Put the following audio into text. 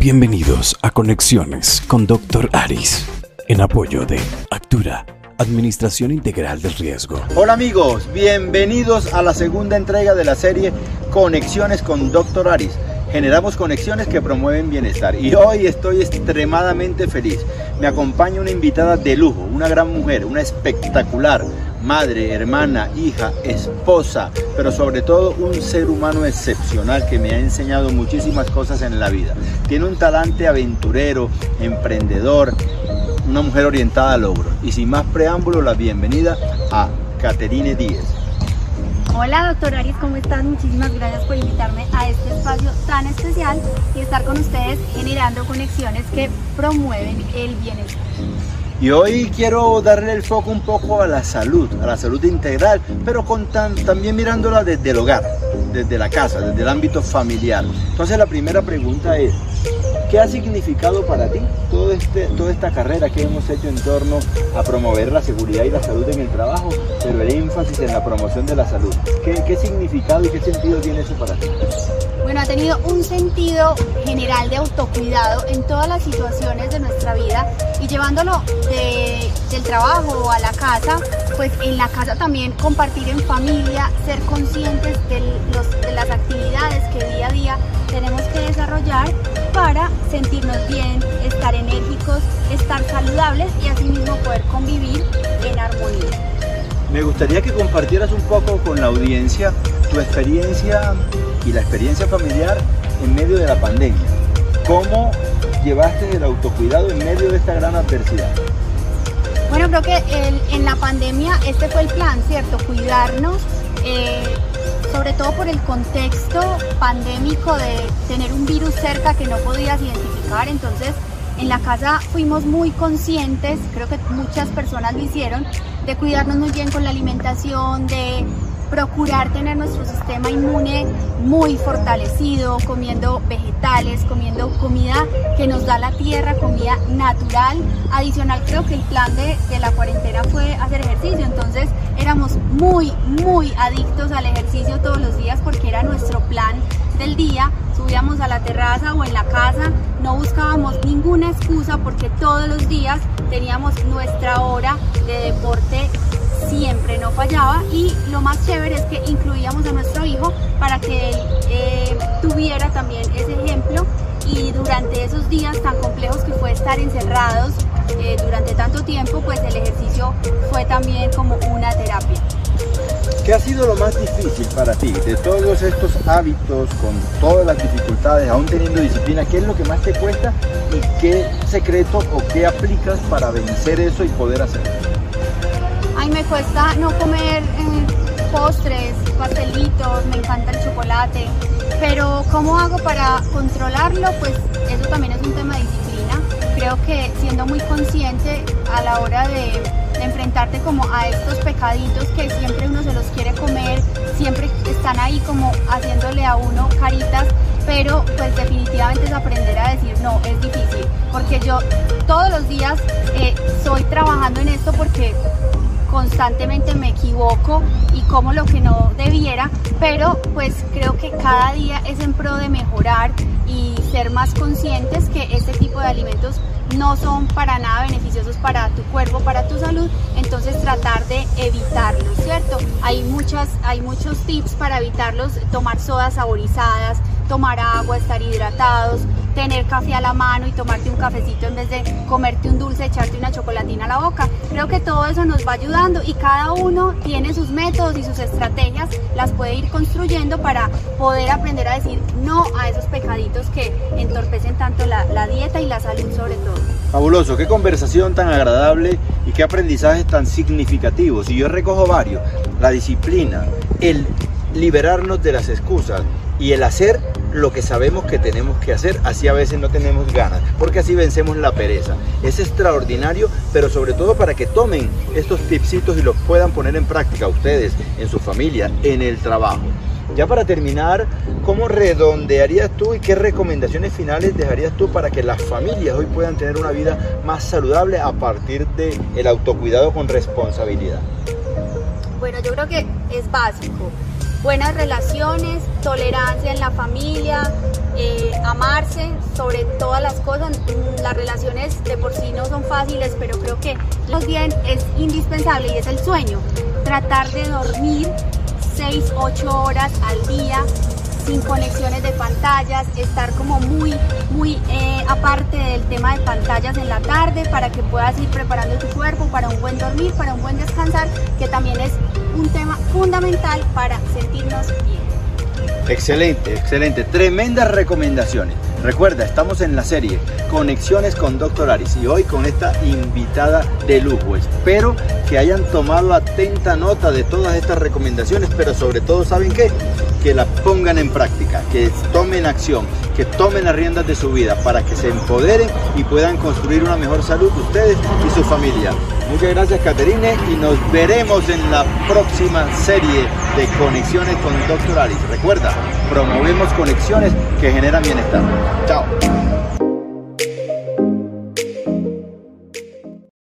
Bienvenidos a Conexiones con Dr. Aris, en apoyo de Actura, Administración Integral del Riesgo. Hola amigos, bienvenidos a la segunda entrega de la serie Conexiones con Dr. Aris. Generamos conexiones que promueven bienestar y hoy estoy extremadamente feliz. Me acompaña una invitada de lujo, una gran mujer, una espectacular madre, hermana, hija, esposa, pero sobre todo un ser humano excepcional que me ha enseñado muchísimas cosas en la vida. Tiene un talante aventurero, emprendedor, una mujer orientada al logro. Y sin más preámbulo, la bienvenida a Caterine Díez. Hola, doctor Aris, ¿cómo estás? Muchísimas gracias por invitarme a este espacio tan especial y estar con ustedes generando conexiones que promueven el bienestar. Y hoy quiero darle el foco un poco a la salud, a la salud integral, pero con también mirándola desde el hogar, desde la casa, desde el ámbito familiar. Entonces la primera pregunta es, ¿qué ha significado para ti todo este, toda esta carrera que hemos hecho en torno a promover la seguridad y la salud en el trabajo, pero el énfasis en la promoción de la salud? ¿Qué, qué significado y qué sentido tiene eso para ti? Bueno, ha tenido un sentido general de autocuidado en todas las situaciones de nuestra vida y llevándolo del trabajo a la casa, pues en la casa también compartir en familia, ser conscientes de, de las actividades que día a día tenemos que desarrollar para sentirnos bien, estar enérgicos, estar saludables y asimismo poder convivir en armonía. Me gustaría que compartieras un poco con la audiencia tu experiencia y la experiencia familiar en medio de la pandemia. ¿Cómo llevaste el autocuidado en medio de esta gran adversidad? Bueno, creo que en la pandemia este fue el plan, ¿cierto? Cuidarnos, eh, sobre todo por el contexto pandémico de tener un virus cerca que no podías identificar. Entonces, en la casa fuimos muy conscientes, creo que muchas personas lo hicieron, de cuidarnos muy bien con la alimentación, de procurar tener nuestro sistema inmune muy fortalecido, comiendo vegetales, comiendo comida que nos da la tierra, comida natural. Adicional creo que el plan de, de, la cuarentena fue hacer ejercicio, entonces éramos muy, muy adictos al ejercicio todos los días porque era nuestro plan del día. Subíamos a la terraza o en la casa, no buscábamos ninguna excusa porque todos los días teníamos nuestra hora de deporte siempre, no fallaba y lo más chévere es que incluíamos a nuestro hijo para que él eh, tuviera también ese ejemplo y durante esos días tan complejos que fue estar encerrados eh, durante tanto tiempo, pues el ejercicio fue también como una terapia. ¿Qué ha sido lo más difícil para ti de todos estos hábitos, con todas las dificultades, aún teniendo disciplina? ¿Qué es lo que más te cuesta y qué secreto o qué aplicas para vencer eso y poder hacerlo? Ay, me cuesta no comer eh, postres, pastelitos, me encanta el chocolate, pero ¿cómo hago para controlarlo? Pues eso también es un tema de disciplina. Creo que siendo muy consciente a la hora de, de enfrentarte como a estos pecaditos que siempre uno se los quiere comer, siempre están ahí como haciéndole a uno caritas, pero pues definitivamente es aprender a decir no, es difícil, porque yo todos los días eh, estoy trabajando en esto porque constantemente me equivoco y como lo que no debiera, pero pues creo que cada día es en pro de mejorar y ser más conscientes que este tipo de alimentos no son para nada beneficiosos para tu cuerpo, para tu salud, entonces tratar de evitarlos, ¿cierto? Hay, muchas, hay muchos tips para evitarlos, tomar sodas saborizadas, tomar agua, estar hidratados, tener café a la mano y tomarte un cafecito en vez de comerte un dulce, echarte una chocolatina a la boca. Creo que todo eso nos va ayudando y cada uno tiene sus métodos y sus estrategias, las puede ir construyendo para poder aprender a decir no a esos pecaditos que entorpecen tanto la, la dieta y la salud sobre todo. Fabuloso, qué conversación tan agradable y qué aprendizajes tan significativos. Y yo recojo varios, la disciplina, el liberarnos de las excusas y el hacer lo que sabemos que tenemos que hacer, así a veces no tenemos ganas, porque así vencemos la pereza. Es extraordinario, pero sobre todo para que tomen estos tipsitos y los puedan poner en práctica ustedes, en su familia, en el trabajo. Ya para terminar, ¿cómo redondearías tú y qué recomendaciones finales dejarías tú para que las familias hoy puedan tener una vida más saludable a partir del el autocuidado con responsabilidad? Bueno, yo creo que es básico buenas relaciones, tolerancia en la familia, eh, amarse sobre todas las cosas. Las relaciones de por sí no son fáciles, pero creo que lo bien es indispensable y es el sueño. Tratar de dormir 6, 8 horas al día sin conexiones de pantallas, estar como muy, muy eh, aparte del tema de pantallas en la tarde para que puedas ir preparando tu cuerpo para un buen dormir, para un buen descansar, que también es un tema fundamental para sentirnos bien. Excelente, excelente. Tremendas recomendaciones. Recuerda, estamos en la serie Conexiones con Dr. Aris y hoy con esta invitada de lujo. Espero que hayan tomado atenta nota de todas estas recomendaciones, pero sobre todo, ¿saben qué? Que las pongan en práctica, que tomen acción, que tomen las riendas de su vida para que se empoderen y puedan construir una mejor salud ustedes y su familia. Muchas gracias, Caterine, y nos veremos en la próxima serie de Conexiones con Dr. Aris. Recuerda, promovemos conexiones que generan bienestar. Chao.